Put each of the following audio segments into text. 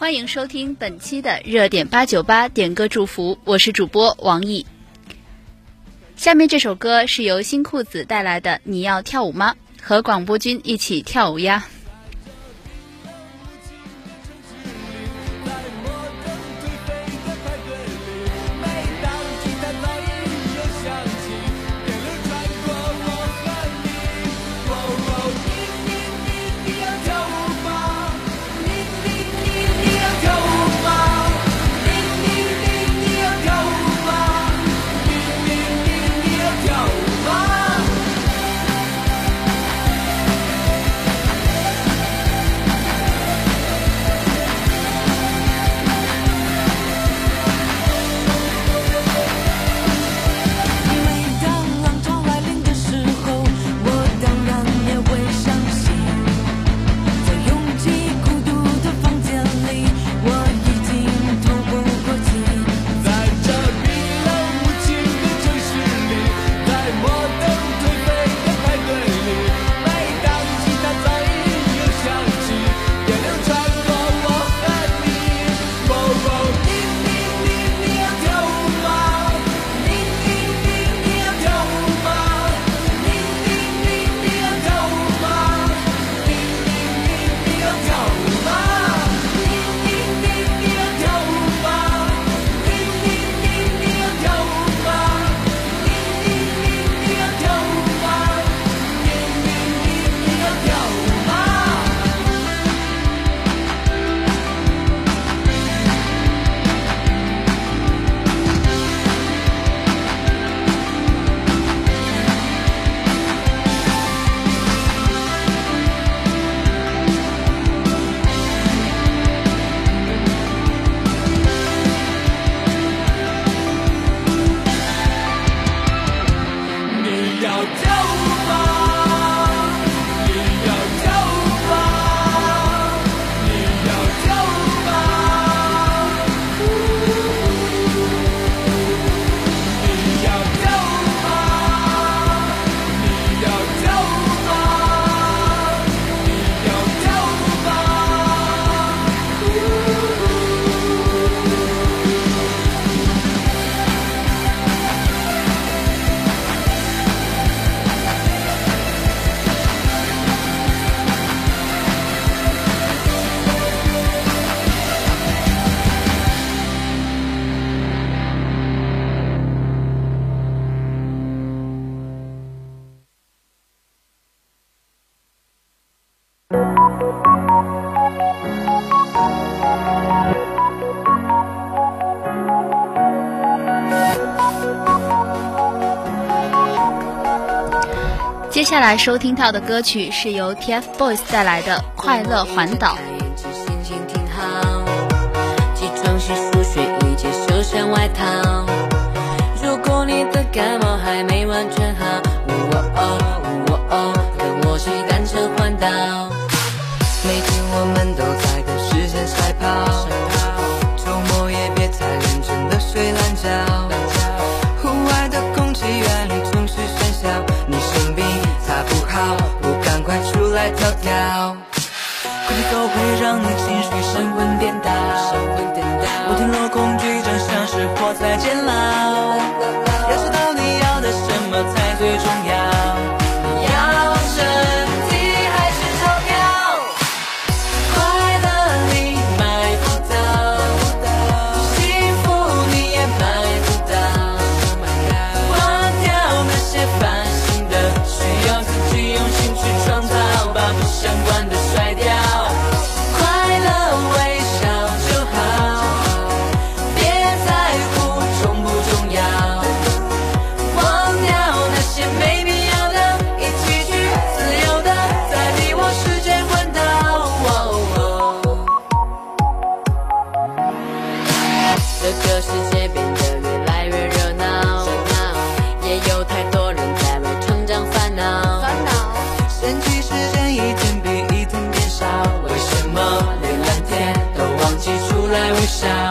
欢迎收听本期的热点八九八点歌祝福，我是主播王毅。下面这首歌是由新裤子带来的《你要跳舞吗》，和广播君一起跳舞呀。接下来收听到的歌曲是由 TFBOYS 带来的《快乐环岛》。如快出来跳跳。快节奏会让你情绪神魂颠倒，摩天楼恐惧症像是活在监牢。要知道你要的什么才最重要。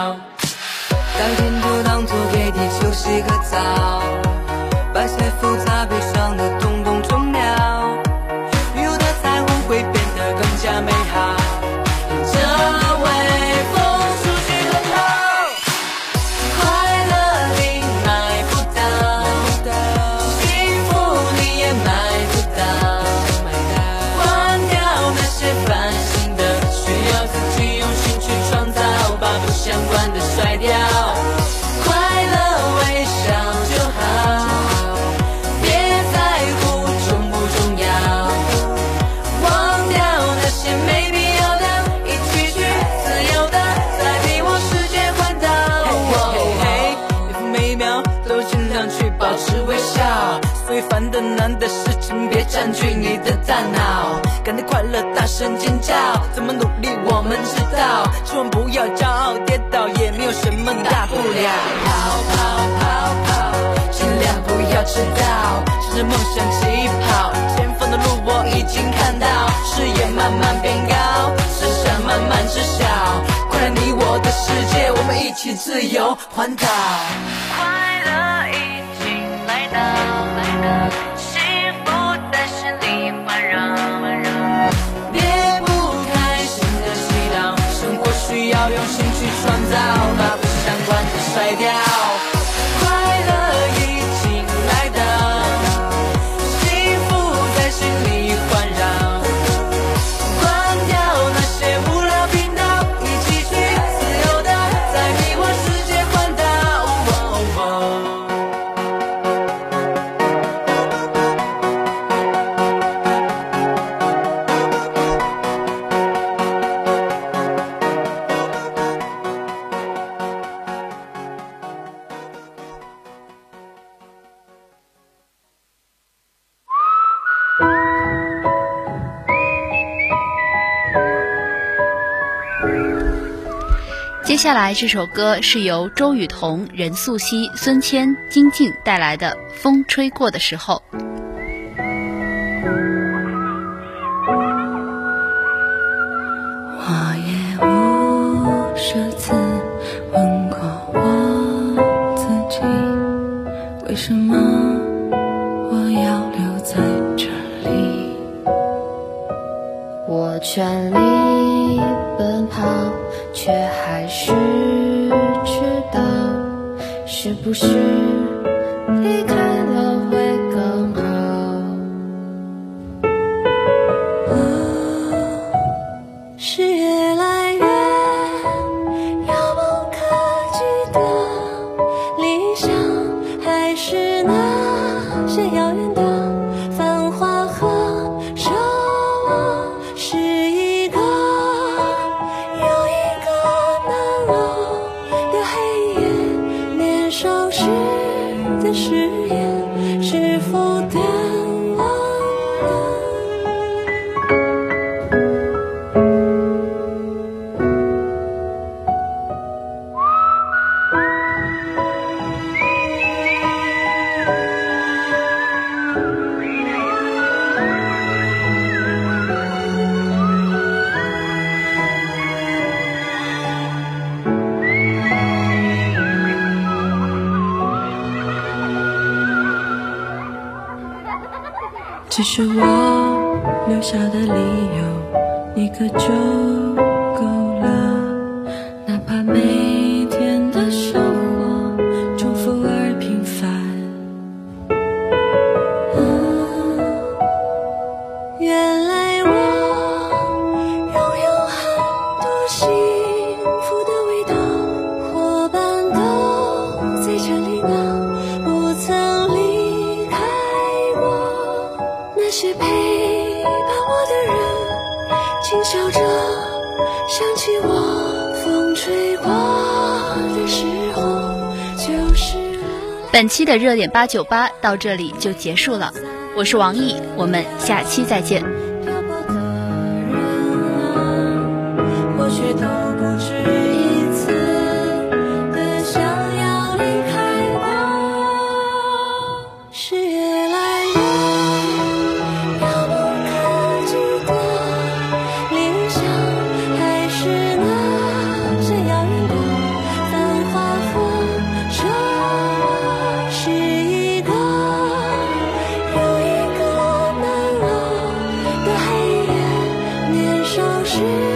笑？白天就当作给地球洗个澡，占据你的大脑。感到快乐，大声尖叫，怎么努力我们知道，千万不要骄傲跌倒，也没有什么大不了。跑跑跑跑，尽量不要迟到，向着梦想起跑，前方的路我已经看到，视野慢慢变高，思想慢慢知晓，快乐你我的世界，我们一起自由环岛。快乐要用心去创造，把不相关的甩掉。接下来这首歌是由周雨彤、任素汐、孙谦、金靖带来的《风吹过的时候》。我也无数次问过我自己，为什么我要留在这里？我全力奔跑，却还是迟到，是不是离开了会更好？是的誓言是只是我留下的理由你可就轻笑着想起我，风吹过的时候，就是了。本期的热点八九八到这里就结束了，我是王毅，我们下期再见。漂泊的人啊，或许都年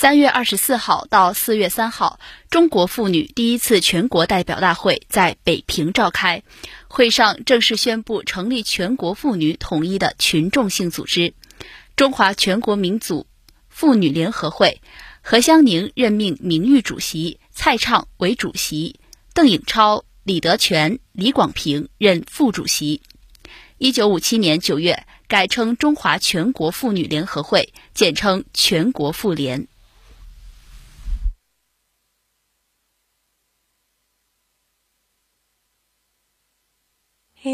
三月二十四号到四月三号，中国妇女第一次全国代表大会在北平召开。会上正式宣布成立全国妇女统一的群众性组织——中华全国民主妇女联合会，何香凝任命名誉主席，蔡畅为主席，邓颖超、李德全、李广平任副主席。一九五七年九月改称中华全国妇女联合会，简称全国妇联。各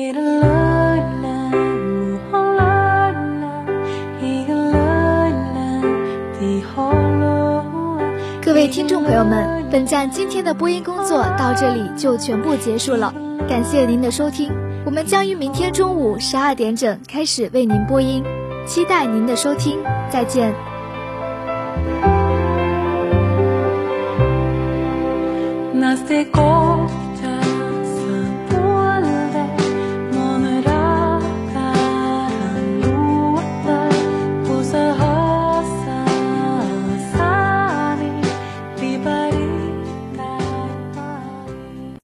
位听众朋友们，本站今天的播音工作到这里就全部结束了，感谢您的收听，我们将于明天中午十二点整开始为您播音，期待您的收听，再见。